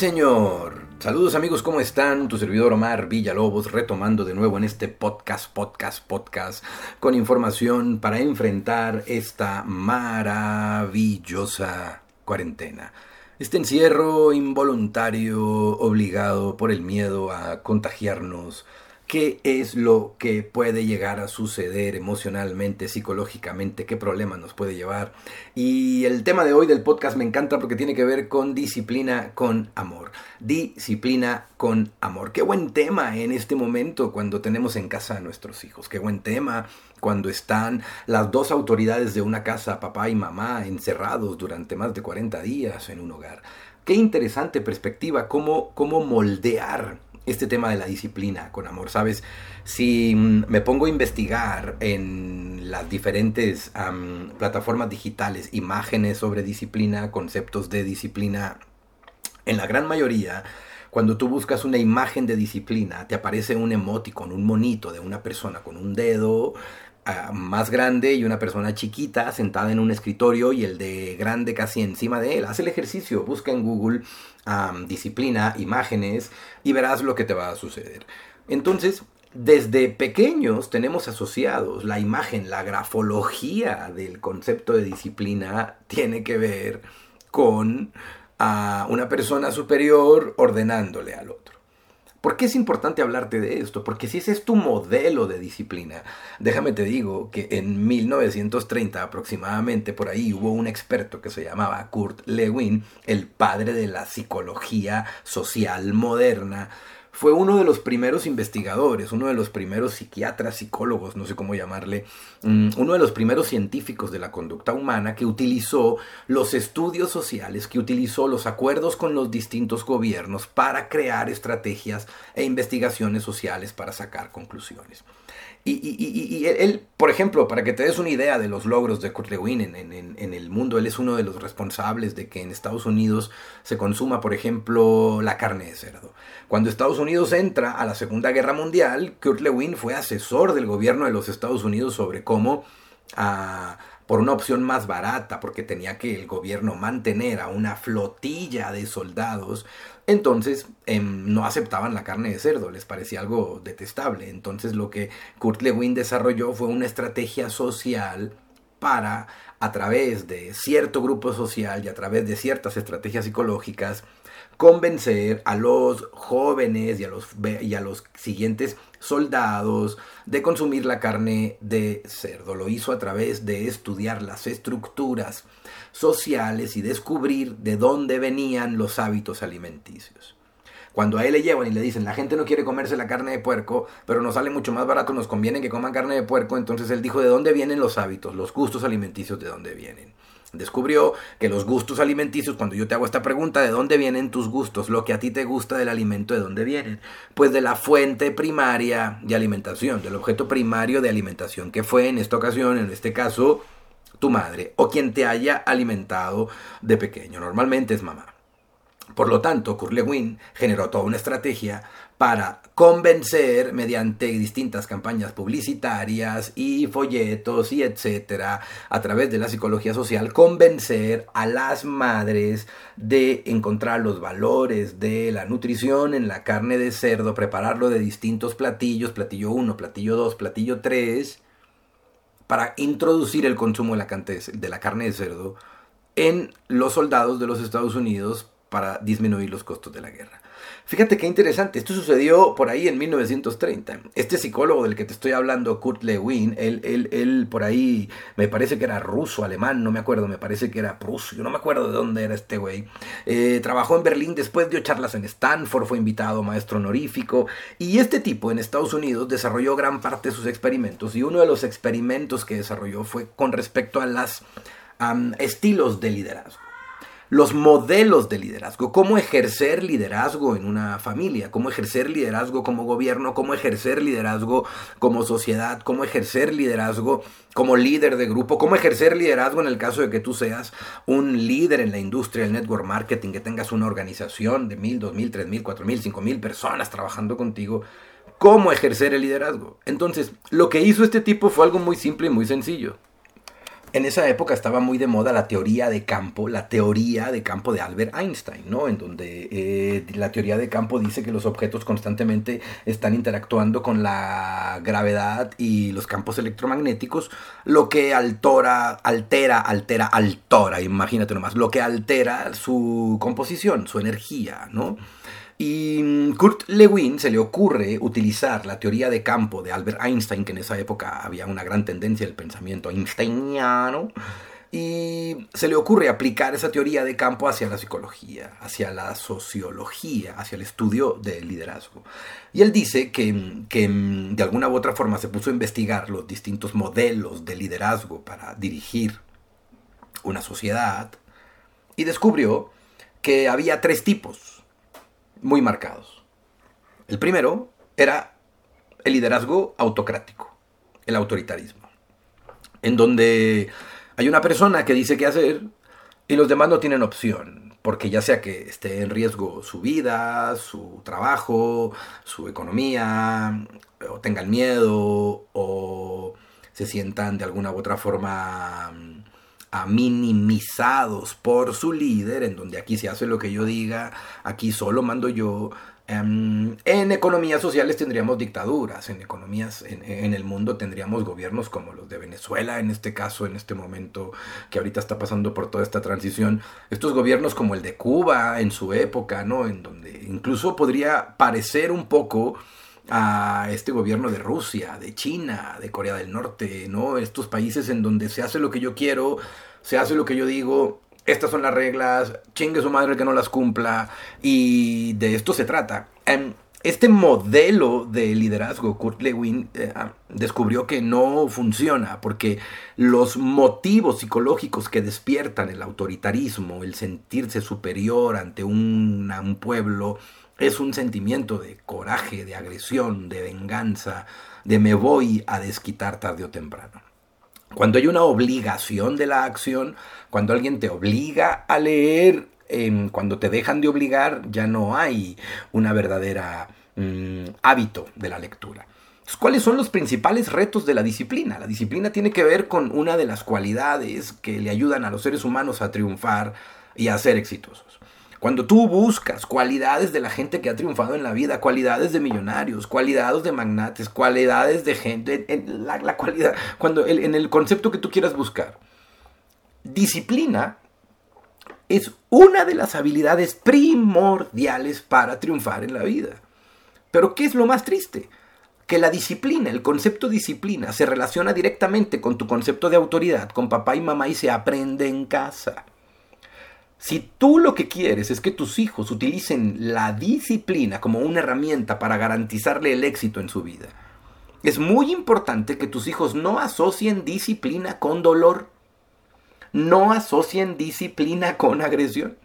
señor. Saludos amigos, ¿cómo están? Tu servidor Omar Villalobos retomando de nuevo en este podcast, podcast, podcast con información para enfrentar esta maravillosa cuarentena. Este encierro involuntario obligado por el miedo a contagiarnos qué es lo que puede llegar a suceder emocionalmente, psicológicamente, qué problema nos puede llevar. Y el tema de hoy del podcast me encanta porque tiene que ver con disciplina con amor. Disciplina con amor. Qué buen tema en este momento cuando tenemos en casa a nuestros hijos. Qué buen tema cuando están las dos autoridades de una casa, papá y mamá, encerrados durante más de 40 días en un hogar. Qué interesante perspectiva, cómo, cómo moldear este tema de la disciplina con amor, ¿sabes? Si mm, me pongo a investigar en las diferentes plataformas digitales imágenes sobre disciplina, conceptos de disciplina, en la gran mayoría, cuando tú buscas una imagen de disciplina, te aparece un emoticon, un monito de una persona con un dedo ah, más grande y una persona chiquita sentada en un escritorio y el de grande casi encima de él. Haz el ejercicio, busca en Google disciplina, imágenes, y verás lo que te va a suceder. Entonces, desde pequeños tenemos asociados la imagen, la grafología del concepto de disciplina tiene que ver con a una persona superior ordenándole al otro. ¿Por qué es importante hablarte de esto? Porque si ese es tu modelo de disciplina, déjame te digo que en 1930 aproximadamente por ahí hubo un experto que se llamaba Kurt Lewin, el padre de la psicología social moderna, fue uno de los primeros investigadores, uno de los primeros psiquiatras, psicólogos, no sé cómo llamarle, mm, uno de los primeros científicos de la conducta humana que utilizó los estudios sociales, que utilizó los acuerdos con los distintos gobiernos para crear estrategias e investigaciones sociales para sacar conclusiones. Y, él, por ejemplo, para que te des una idea de los logros de Kurt Lewin en, en, el mundo, él es uno de los responsables de que en Estados Unidos se consuma, por ejemplo, la carne de cerdo. Cuando Estados Unidos entra a la Segunda Guerra Mundial, Kurt Lewin fue asesor del gobierno de los Estados Unidos sobre cómo... Ah, por una opción más barata, porque tenía que el gobierno mantener a una flotilla de soldados, entonces em, no aceptaban la carne de cerdo, les parecía algo detestable. Entonces lo que Kurt Lewin desarrolló fue una estrategia social para, a través de cierto grupo social y a través de ciertas estrategias psicológicas, convencer a los jóvenes y a los, y a los siguientes soldados de consumir la carne de cerdo. Lo hizo a través de estudiar las estructuras sociales y descubrir de dónde venían los hábitos alimenticios. Cuando a él le llevan y le dicen, la gente no quiere comerse la carne de puerco, pero nos sale mucho más barato, nos conviene que coman carne de puerco, entonces él dijo, ¿de dónde vienen los hábitos, los gustos alimenticios, de dónde vienen? Descubrió que los gustos alimenticios, cuando yo te hago esta pregunta, ¿de dónde vienen tus gustos? Lo que a ti te gusta del alimento, ¿de dónde vienen? Pues de la fuente primaria de alimentación, del objeto primario de alimentación, que fue en esta ocasión, en este caso, tu madre o quien te haya alimentado de pequeño. Normalmente es mamá. Por lo tanto, Lewin generó toda una estrategia para convencer mediante distintas campañas publicitarias y folletos y etcétera, a través de la psicología social, convencer a las madres de encontrar los valores de la nutrición en la carne de cerdo, prepararlo de distintos platillos, platillo 1, platillo 2, platillo 3, para introducir el consumo de la carne de cerdo en los soldados de los Estados Unidos para disminuir los costos de la guerra. Fíjate qué interesante, esto sucedió por ahí en 1930. Este psicólogo del que te estoy hablando, Kurt Lewin, él, él, él por ahí me parece que era ruso, alemán, no me acuerdo, me parece que era prusio, no me acuerdo de dónde era este güey. Eh, trabajó en Berlín, después dio charlas en Stanford, fue invitado maestro honorífico. Y este tipo en Estados Unidos desarrolló gran parte de sus experimentos. Y uno de los experimentos que desarrolló fue con respecto a los estilos de liderazgo los modelos de liderazgo, cómo ejercer liderazgo en una familia, cómo ejercer liderazgo como gobierno, cómo ejercer liderazgo como sociedad, cómo ejercer liderazgo como líder de grupo, cómo ejercer liderazgo en el caso de que tú seas un líder en la industria del network marketing, que tengas una organización de mil, dos mil, tres mil, cuatro mil, cinco mil personas trabajando contigo. ¿Cómo ejercer el liderazgo? Entonces, lo que hizo este tipo fue algo muy simple y muy sencillo en esa época estaba muy de moda la teoría de campo, la teoría de campo de Albert Einstein, ¿no? En donde eh, la teoría de campo dice que los objetos constantemente están interactuando con la gravedad y los campos electromagnéticos, lo que altera, altera, altera, altora, imagínate nomás, lo que altera su composición, su energía, ¿no? Y mm, Kurt Lewin se le ocurre utilizar la teoría de campo de Albert Einstein, que en esa época había una gran tendencia del pensamiento einsteiniano, y se le ocurre aplicar esa teoría de campo hacia la psicología, hacia la sociología, hacia el estudio del liderazgo. Y él dice que, que mm, de alguna u otra forma se puso a investigar los distintos modelos de liderazgo para dirigir una sociedad y descubrió que había tres tipos muy marcados. El primero era el liderazgo autocrático, el autoritarismo, en donde hay una persona que dice qué hacer y los demás no tienen opción, porque ya sea que esté en riesgo su vida, su trabajo, su economía, o tengan miedo, o se sientan de alguna u otra forma a minimizados por su líder, en donde aquí se hace lo que yo diga, aquí solo mando yo. Em, en economías sociales tendríamos dictaduras, en economías en, el mundo tendríamos gobiernos como los de Venezuela, en este caso, en este momento que ahorita está pasando por toda esta transición, estos gobiernos como el de Cuba en su época, ¿no? En donde incluso podría parecer un poco a este gobierno de Rusia, de China, de Corea del Norte, ¿no? Estos países en donde se hace lo que yo quiero, se hace lo que yo digo, estas son las reglas, chingue su madre que no las cumpla, y de esto se trata. Em, este modelo de liderazgo, Kurt Lewin eh, ah, descubrió que no funciona porque los motivos psicológicos que despiertan el autoritarismo, el sentirse superior ante un pueblo, es un sentimiento de coraje, de agresión, de venganza, de me voy a desquitar tarde o temprano. Cuando hay una obligación de la acción, cuando alguien te obliga a leer, em, cuando te dejan de obligar, ya no hay una verdadera mm, hábito de la lectura. ¿Cuáles son los principales retos de la disciplina? La disciplina tiene que ver con una de las cualidades que le ayudan a los seres humanos a triunfar y a ser exitosos. Cuando tú buscas cualidades de la gente que ha triunfado en la vida, cualidades de millonarios, cualidades de magnates, cualidades de gente, en la, cualidad, cuando en el concepto que tú quieras buscar, disciplina es una de las habilidades primordiales para triunfar en la vida. Pero ¿qué es lo más triste? Que la disciplina, el concepto disciplina, se relaciona directamente con tu concepto de autoridad, con papá y mamá y se aprende en casa. Si tú lo que quieres es que tus hijos utilicen la disciplina como una herramienta para garantizarle el éxito en su vida, es muy importante que tus hijos no asocien disciplina con dolor, no asocien disciplina con agresión.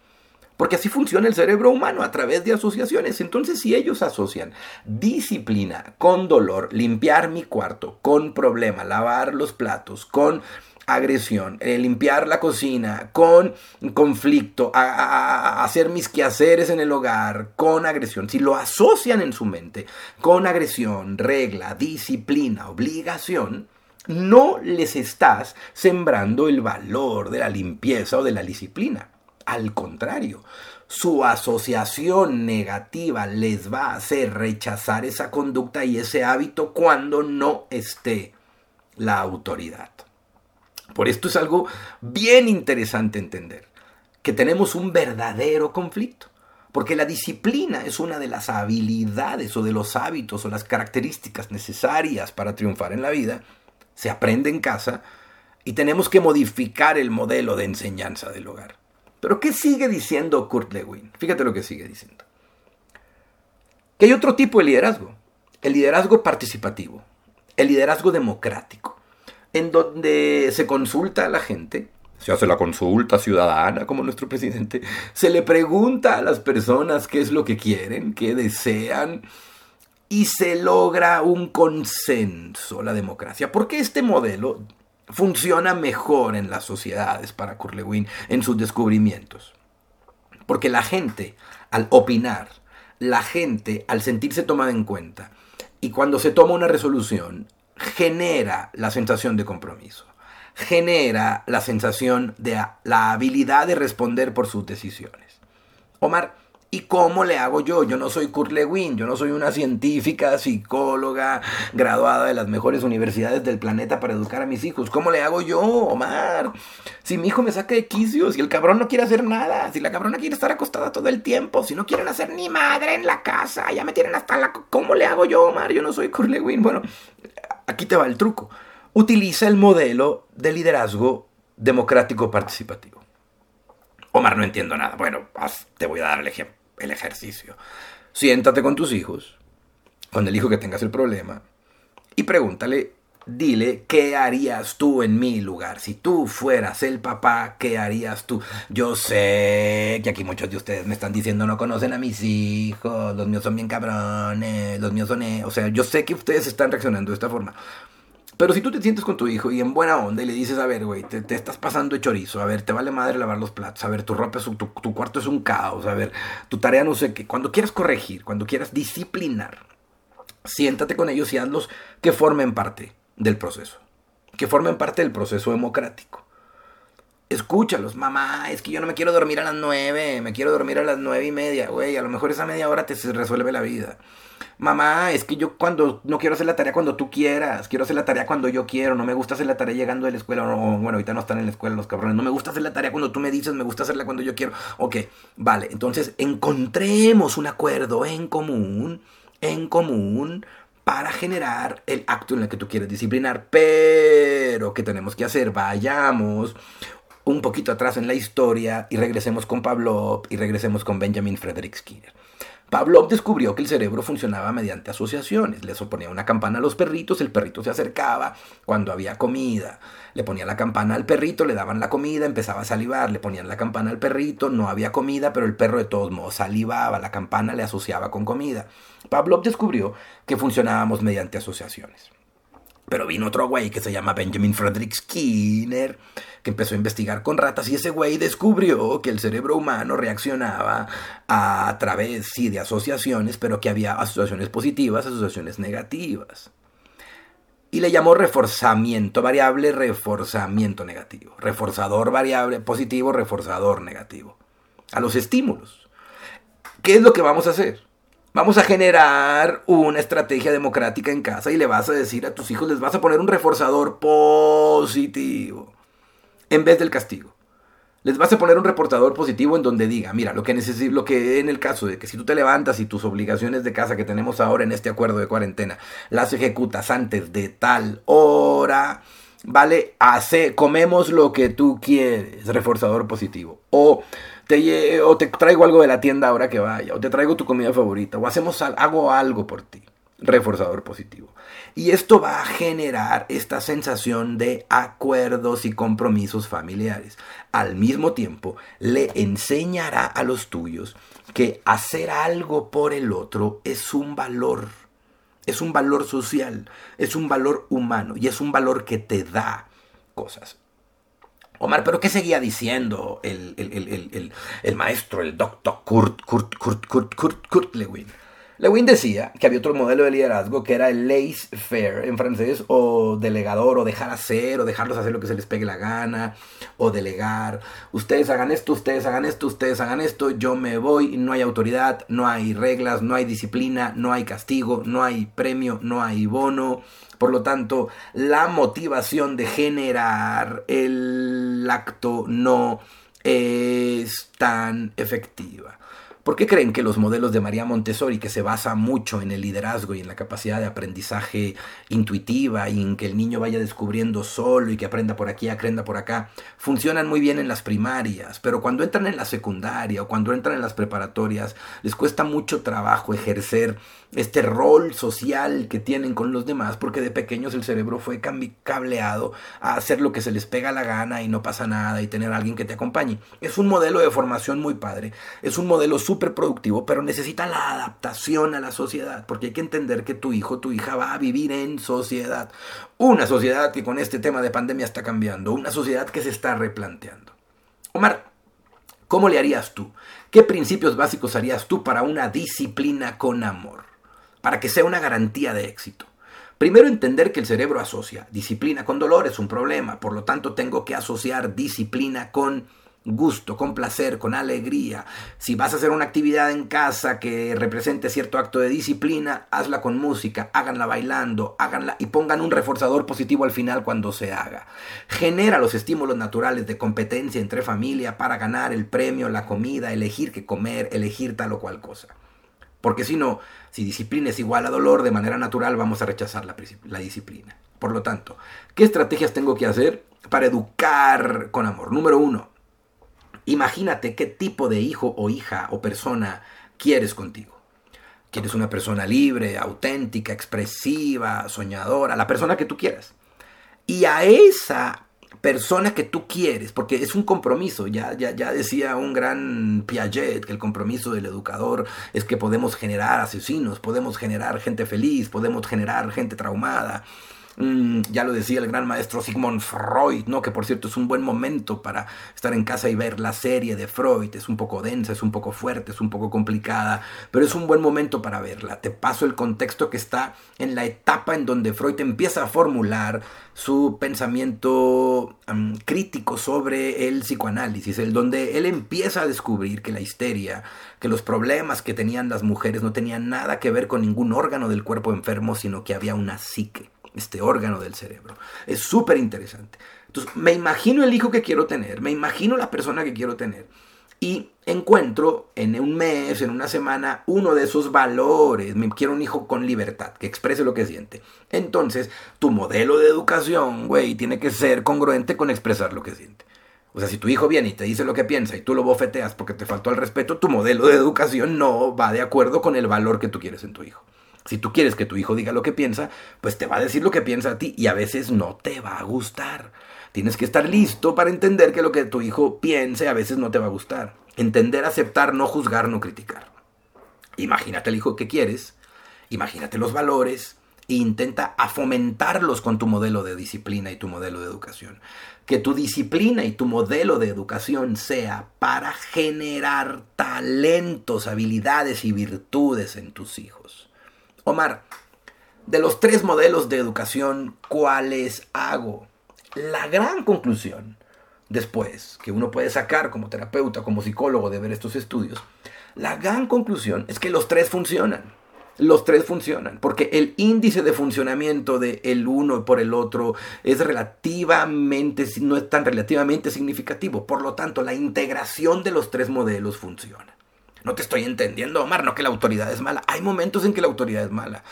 Porque así funciona el cerebro humano a través de asociaciones. Entonces, si ellos asocian disciplina con dolor, limpiar mi cuarto, con problema, lavar los platos, con agresión, limpiar la cocina, con conflicto, hacer mis quehaceres en el hogar, con agresión, si lo asocian en su mente con agresión, regla, disciplina, obligación, no les estás sembrando el valor de la limpieza o de la disciplina. Al contrario, su asociación negativa les va a hacer rechazar esa conducta y ese hábito cuando no esté la autoridad. Por esto es algo bien interesante entender, que tenemos un verdadero conflicto. Porque la disciplina es una de las habilidades o de los hábitos o las características necesarias para triunfar en la vida. Se aprende en casa y tenemos que modificar el modelo de enseñanza del hogar. Pero ¿qué sigue diciendo Kurt Lewin? Fíjate lo que sigue diciendo. Que hay otro tipo de liderazgo. El liderazgo participativo. El liderazgo democrático en donde se consulta a la gente, se hace la consulta ciudadana como nuestro presidente, se le pregunta a las personas qué es lo que quieren, qué desean, y se logra un consenso, la democracia. Porque este modelo funciona mejor en las sociedades para Curlewin en sus descubrimientos. Porque la gente, al opinar, la gente, al sentirse tomada en cuenta, y cuando se toma una resolución, genera la sensación de compromiso, genera la sensación de la habilidad de responder por sus decisiones. Omar, ¿Y cómo le hago yo? Yo no soy Kurt Lewin, yo no soy una científica, psicóloga, graduada de las mejores universidades del planeta para educar a mis hijos. ¿Cómo le hago yo, Omar? Si mi hijo me saca de quicio, si el cabrón no quiere hacer nada, si la cabrona quiere estar acostada todo el tiempo, si no quieren hacer ni madre en la casa, ya me tienen hasta la... ¿Cómo le hago yo, Omar? Yo no soy Kurt Lewin. Bueno, aquí te va el truco. Utiliza el modelo de liderazgo democrático participativo. Omar, no entiendo nada. Bueno, te voy a dar el ejemplo el ejercicio. Siéntate con tus hijos, con el hijo que tengas el problema, y pregúntale, dile, ¿qué harías tú en mi lugar? Si tú fueras el papá, ¿qué harías tú? Yo sé que aquí muchos de ustedes me están diciendo no conocen a mis hijos, los míos son bien cabrones, los míos son... E-". O sea, yo sé que ustedes están reaccionando de esta forma. Pero si tú te sientes con tu hijo y en buena onda y le dices, a ver, güey, te, estás pasando de chorizo, a ver, te vale madre lavar los platos, a ver, tu ropa es tu, tu cuarto es un caos, a ver, tu tarea no sé qué. Cuando quieras corregir, cuando quieras disciplinar, siéntate con ellos y hazlos que formen parte del proceso, que formen parte del proceso democrático. Escúchalos, mamá, es que yo no me quiero dormir a las nueve, me quiero dormir a las nueve y media, güey, a lo mejor esa media hora te resuelve la vida. Mamá, es que yo cuando no quiero hacer la tarea cuando tú quieras, quiero hacer la tarea cuando yo quiero, no me gusta hacer la tarea llegando de la escuela, bueno, ahorita no están en la escuela los cabrones, no me gusta hacer la tarea cuando tú me dices, me gusta hacerla cuando yo quiero. Ok, vale, entonces encontremos un acuerdo en común, en común, para generar el acto en el que tú quieres disciplinar. Pero, ¿qué tenemos que hacer? Vayamos un poquito atrás en la historia y regresemos con Pavlov y regresemos con Benjamin Frederick Skinner. Pavlov descubrió que el cerebro funcionaba mediante asociaciones. Le ponía una campana a los perritos, el perrito se acercaba cuando había comida. Le ponía la campana al perrito, le daban la comida, empezaba a salivar. Le ponían la campana al perrito, no había comida, pero el perro de todos modos salivaba, la campana le asociaba con comida. Pavlov descubrió que funcionábamos mediante asociaciones. Pero vino otro güey que se llama Benjamin Frederick Skinner, que empezó a investigar con ratas y ese güey descubrió que el cerebro humano reaccionaba a través, sí, de asociaciones, pero que había asociaciones positivas, asociaciones negativas. Y le llamó reforzamiento variable, reforzamiento negativo. Reforzador variable positivo, reforzador negativo. A los estímulos. ¿Qué es lo que vamos a hacer? Vamos a generar una estrategia democrática en casa y le vas a decir a tus hijos, les vas a poner un reforzador positivo en vez del castigo. Les vas a poner un reportador positivo en donde diga, mira, lo que necesito, lo que en el caso de que si tú te levantas y tus obligaciones de casa que tenemos ahora en este acuerdo de cuarentena las ejecutas antes de tal hora, ¿vale? Hace, comemos lo que tú quieres, reforzador positivo. O te, o te traigo algo de la tienda ahora que vaya, o te traigo tu comida favorita, o hacemos, hago algo por ti. Reforzador positivo. Y esto va a generar esta sensación de acuerdos y compromisos familiares. Al mismo tiempo, le enseñará a los tuyos que hacer algo por el otro es un valor. Es un valor social, es un valor humano y es un valor que te da cosas. Omar, ¿pero qué seguía diciendo el, maestro, el doctor Kurt, Kurt, Kurt, Kurt, Kurt, Kurt Lewin? Lewin decía que había otro modelo de liderazgo que era el laissez-faire en francés, o delegador, o dejar hacer, o dejarlos hacer lo que se les pegue la gana, o delegar. Ustedes hagan esto, ustedes hagan esto, ustedes hagan esto, yo me voy, no hay autoridad, no hay reglas, no hay disciplina, no hay castigo, no hay premio, no hay bono. Por lo tanto, la motivación de generar el acto no es tan efectiva. ¿Por qué creen que los modelos de María Montessori, que se basa mucho en el liderazgo y en la capacidad de aprendizaje intuitiva y en que el niño vaya descubriendo solo y que aprenda por aquí, aprenda por acá, funcionan muy bien en las primarias, pero cuando entran en la secundaria o cuando entran en las preparatorias, les cuesta mucho trabajo ejercer este rol social que tienen con los demás, porque de pequeños el cerebro fue cableado a hacer lo que se les pega la gana y no pasa nada y tener a alguien que te acompañe. Es un modelo de formación muy padre, es un modelo súper productivo, pero necesita la adaptación a la sociedad, porque hay que entender que tu hijo, tu hija va a vivir en sociedad. Una sociedad que con este tema de pandemia está cambiando, una sociedad que se está replanteando. Omar, ¿cómo le harías tú? ¿Qué principios básicos harías tú para una disciplina con amor? para que sea una garantía de éxito. Primero entender que el cerebro asocia disciplina con dolor es un problema, por lo tanto tengo que asociar disciplina con gusto, con placer, con alegría. Si vas a hacer una actividad en casa que represente cierto acto de disciplina, hazla con música, háganla bailando, háganla y pongan un reforzador positivo al final cuando se haga. Genera los estímulos naturales de competencia entre familia para ganar el premio, la comida, elegir qué comer, elegir tal o cual cosa. Porque si no, si disciplina es igual a dolor, de manera natural vamos a rechazar la, la disciplina. Por lo tanto, ¿qué estrategias tengo que hacer para educar con amor? Número uno, imagínate qué tipo de hijo o hija o persona quieres contigo. ¿Quieres una persona libre, auténtica, expresiva, soñadora? La persona que tú quieras. Y a esa persona que tú quieres, porque es un compromiso, ya, ya, ya decía un gran Piaget que el compromiso del educador es que podemos generar asesinos, podemos generar gente feliz, podemos generar gente traumada, Mm, ya lo decía el gran maestro Sigmund Freud, ¿no? que por cierto es un buen momento para estar en casa y ver la serie de Freud. Es un poco densa, es un poco fuerte, es un poco complicada, pero es un buen momento para verla. Te paso el contexto que está en la etapa en donde Freud empieza a formular su pensamiento crítico sobre el psicoanálisis, el donde él empieza a descubrir que la histeria, que los problemas que tenían las mujeres no tenían nada que ver con ningún órgano del cuerpo enfermo, sino que había una psique este órgano del cerebro. Es súper interesante. Entonces, me imagino el hijo que quiero tener, me imagino la persona que quiero tener. Y encuentro en un mes, en una semana, uno de esos valores. Me quiero un hijo con libertad, que exprese lo que siente. Entonces, tu modelo de educación, güey, tiene que ser congruente con expresar lo que siente. O sea, si tu hijo viene y te dice lo que piensa y tú lo bofeteas porque te faltó el respeto, tu modelo de educación no va de acuerdo con el valor que tú quieres en tu hijo. Si tú quieres que tu hijo diga lo que piensa, pues te va a decir lo que piensa a ti y a veces no te va a gustar. Tienes que estar listo para entender que lo que tu hijo piense a veces no te va a gustar. Entender, aceptar, no juzgar, no criticar. Imagínate el hijo que quieres, imagínate los valores e intenta a fomentarlos con tu modelo de disciplina y tu modelo de educación. Que tu disciplina y tu modelo de educación sea para generar talentos, habilidades y virtudes en tus hijos. Omar, de los tres modelos de educación, ¿cuáles hago? La gran conclusión, después, que uno puede sacar como terapeuta, como psicólogo de ver estos estudios, la gran conclusión es que los tres funcionan. Los tres funcionan, porque el índice de funcionamiento de el uno por el otro es relativamente, no es tan relativamente significativo. Por lo tanto, la integración de los tres modelos funciona. No te estoy entendiendo, Omar, no que la autoridad es mala. Hay momentos en que la autoridad es mala,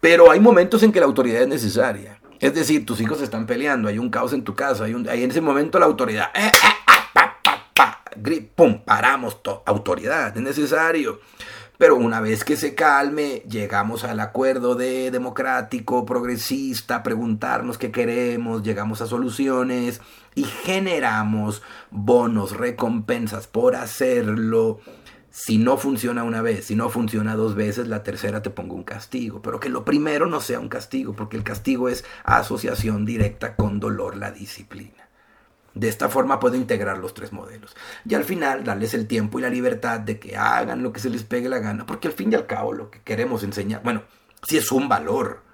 pero hay momentos en que la autoridad es necesaria. Es decir, tus hijos están peleando, hay un caos en tu casa, hay, en ese momento la autoridad... Eh, eh, ¡Pum! Paramos, autoridad, es necesario. Pero una vez que se calme, llegamos al acuerdo de democrático, progresista, preguntarnos qué queremos, llegamos a soluciones y generamos bonos, recompensas por hacerlo si no funciona una vez, si no funciona dos veces, la tercera te pongo un castigo. Pero que lo primero no sea un castigo, porque el castigo es asociación directa con dolor, la disciplina. De esta forma puedo integrar los tres modelos. Y al final darles el tiempo y la libertad de que hagan lo que se les pegue la gana, porque al fin y al cabo lo que queremos enseñar, bueno, si es un valor,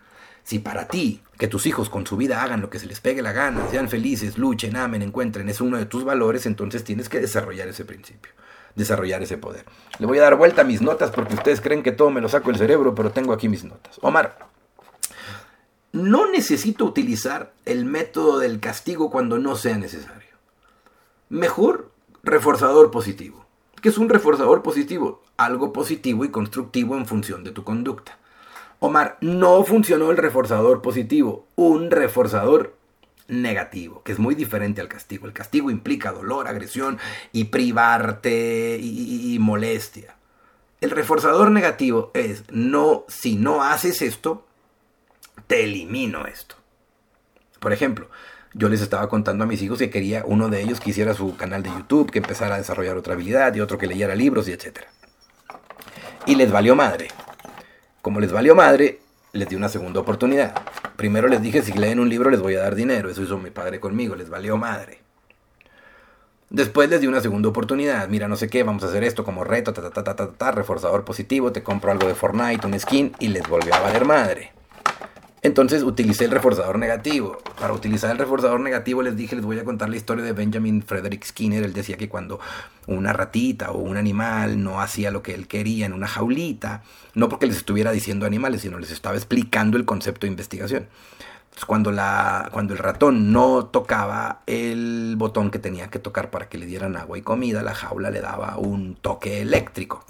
si para ti que tus hijos con su vida hagan lo que se les pegue la gana, sean felices, luchen, amen, encuentren, es uno de tus valores, entonces tienes que desarrollar ese principio desarrollar ese poder. Le voy a dar vuelta a mis notas porque ustedes creen que todo me lo saco del cerebro, pero tengo aquí mis notas. Omar, no necesito utilizar el método del castigo cuando no sea necesario. Mejor reforzador positivo. ¿Qué es un reforzador positivo? Algo positivo y constructivo en función de tu conducta. Omar, no funcionó el reforzador positivo. Un reforzador negativo, que es muy diferente al castigo. El castigo implica dolor, agresión y privarte y, molestia. El reforzador negativo es, no, si no haces esto, te elimino esto. Por ejemplo, yo les estaba contando a mis hijos que quería uno de ellos que hiciera su canal de YouTube, que empezara a desarrollar otra habilidad y otro que leyera libros y etc. Y les valió madre. Como les valió madre, les di una segunda oportunidad. Primero les dije, si leen un libro les voy a dar dinero. Eso hizo mi padre conmigo, les valió madre. Después les di una segunda oportunidad. Mira, no sé qué, vamos a hacer esto como reto, ta, ta, ta, ta, ta, reforzador positivo, te compro algo de Fortnite, un skin, y les volvió a valer madre. Entonces utilicé el reforzador negativo. Para utilizar el reforzador negativo les dije, les voy a contar la historia de Benjamin Frederick Skinner. Él decía que cuando una ratita o un animal no hacía lo que él quería en una jaulita, no porque les estuviera diciendo animales, sino les estaba explicando el concepto de investigación. Cuando, la, cuando el ratón no tocaba el botón que tenía que tocar para que le dieran agua y comida, la jaula le daba un toque eléctrico.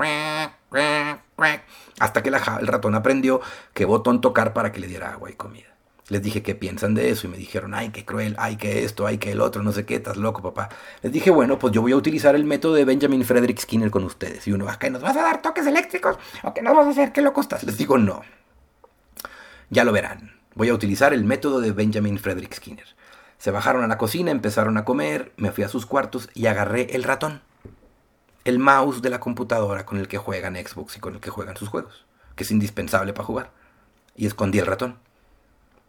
Hasta que el ratón aprendió qué botón tocar para que le diera agua y comida. Les dije qué piensan de eso y me dijeron, ay, qué cruel, ay, qué esto, ay, qué el otro, no sé qué, estás loco, papá. Les dije, bueno, pues yo voy a utilizar el método de Benjamin Frederick Skinner con ustedes. Y uno, ¿a qué nos vas a dar toques eléctricos? ¿O qué nos vas a hacer? ¿Qué loco estás? Les digo, no. Ya lo verán. Voy a utilizar el método de Benjamin Frederick Skinner. Se bajaron a la cocina, empezaron a comer, me fui a sus cuartos y agarré el ratón el mouse de la computadora con el que juegan Xbox y con el que juegan sus juegos, que es indispensable para jugar. Y escondí el ratón.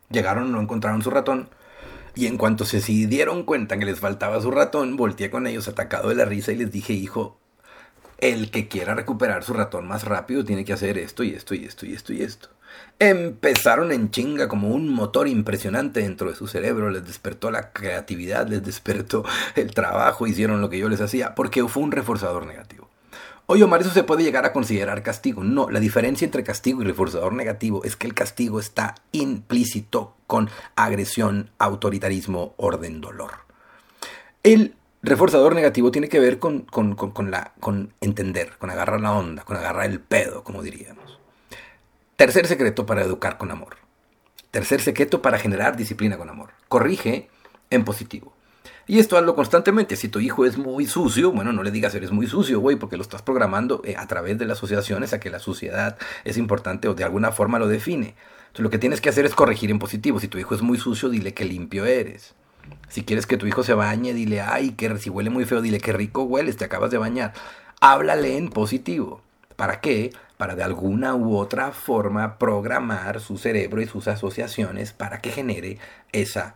Llegaron, no encontraron su ratón. Y en cuanto se dieron cuenta que les faltaba su ratón, volteé con ellos atacado de la risa y les dije, hijo, el que quiera recuperar su ratón más rápido tiene que hacer esto y esto y esto y esto y esto. Empezaron en chinga como un motor impresionante dentro de su cerebro, les despertó la creatividad, les despertó el trabajo, hicieron lo que yo les hacía, porque fue un reforzador negativo. Oye, Omar, eso se puede llegar a considerar castigo. No, la diferencia entre castigo y reforzador negativo es que el castigo está implícito con agresión, autoritarismo, orden, dolor. El reforzador negativo tiene que ver con, con, con, con entender, con agarrar la onda, con agarrar el pedo, como diríamos. Tercer secreto para educar con amor. Tercer secreto para generar disciplina con amor. Corrige en positivo. Y esto hazlo constantemente. Si tu hijo es muy sucio, bueno, no le digas eres muy sucio, güey, porque lo estás programando eh, a través de las asociaciones a que la suciedad es importante o de alguna forma lo define. Entonces, lo que tienes que hacer es corregir en positivo. Si tu hijo es muy sucio, dile que limpio eres. Si quieres que tu hijo se bañe, dile, ay, que si huele muy feo, dile que rico hueles, te acabas de bañar. Háblale en positivo. ¿Para qué? Para de alguna u otra forma programar su cerebro y sus asociaciones para que genere esa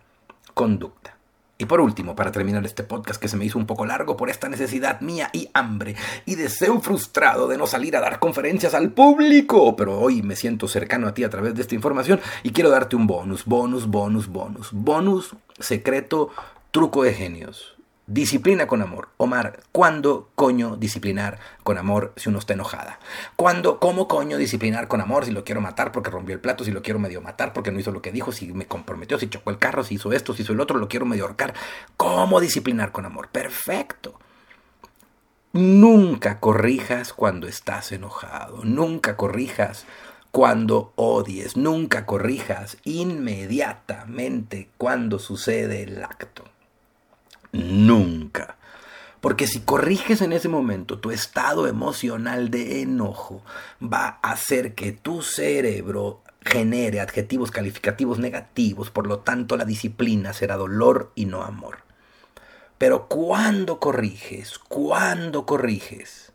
conducta. Y por último, para terminar este podcast que se me hizo un poco largo por esta necesidad mía y hambre y deseo frustrado de no salir a dar conferencias al público, pero hoy me siento cercano a ti a través de esta información y quiero darte un bonus, bonus, bonus, bonus, bonus secreto, truco de genios. Disciplina con amor. Omar, ¿cuándo coño disciplinar con amor si uno está enojada? ¿Cuándo, cómo coño disciplinar con amor si lo quiero matar porque rompió el plato, si lo quiero medio matar porque no hizo lo que dijo, si me comprometió, si chocó el carro, si hizo esto, si hizo el otro, lo quiero medio ahorcar? ¿Cómo disciplinar con amor? Perfecto. Nunca corrijas cuando estás enojado. Nunca corrijas cuando odies. Nunca corrijas inmediatamente cuando sucede el acto. Nunca. Porque si corriges en ese momento tu estado emocional de enojo, va a hacer que tu cerebro genere adjetivos calificativos negativos, por lo tanto la disciplina será dolor y no amor. Pero cuando corriges, cuando corriges,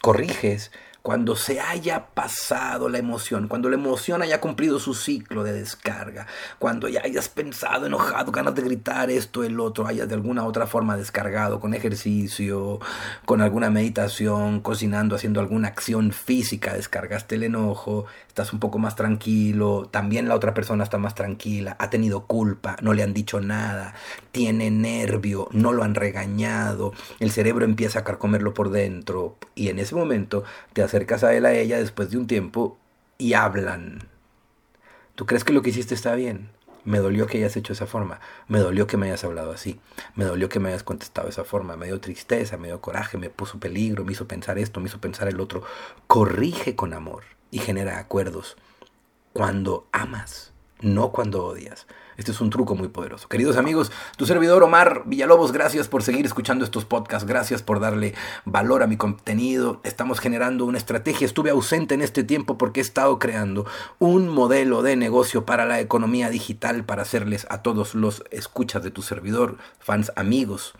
corriges cuando se haya pasado la emoción, cuando la emoción haya cumplido su ciclo de descarga, cuando ya hayas pensado, enojado, ganas de gritar esto, el otro, hayas de alguna otra forma descargado, con ejercicio, con alguna meditación, cocinando, haciendo alguna acción física, descargaste el enojo, estás un poco más tranquilo, también la otra persona está más tranquila, ha tenido culpa, no le han dicho nada, tiene nervio, no lo han regañado, el cerebro empieza a carcomerlo por dentro y en ese momento te hace acercas a él, a ella después de un tiempo y hablan. ¿Tú crees que lo que hiciste está bien? Me dolió que hayas hecho esa forma. Me dolió que me hayas hablado así. Me dolió que me hayas contestado esa forma. Me dio tristeza, me dio coraje, me puso peligro, me hizo pensar esto, me hizo pensar el otro. Corrige con amor y genera acuerdos cuando amas, no cuando odias. Este es un truco muy poderoso. Queridos amigos, tu servidor Omar Villalobos, gracias por seguir escuchando estos podcasts, gracias por darle valor a mi contenido. Estamos generando una estrategia. Estuve ausente en este tiempo porque he estado creando un modelo de negocio para la economía digital para hacerles a todos los escuchas de tu servidor, fans, amigos,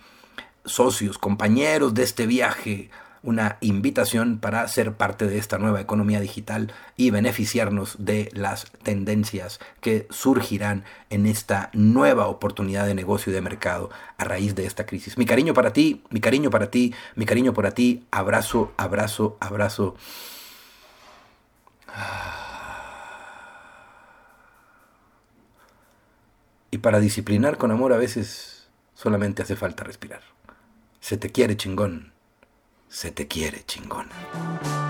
socios, compañeros de este viaje una invitación para ser parte de esta nueva economía digital y beneficiarnos de las tendencias que surgirán en esta nueva oportunidad de negocio y de mercado a raíz de esta crisis. Mi cariño para ti, mi cariño para ti, mi cariño para ti, abrazo, abrazo, abrazo. Y para disciplinar con amor a veces solamente hace falta respirar. Se te quiere chingón. Se te quiere chingona.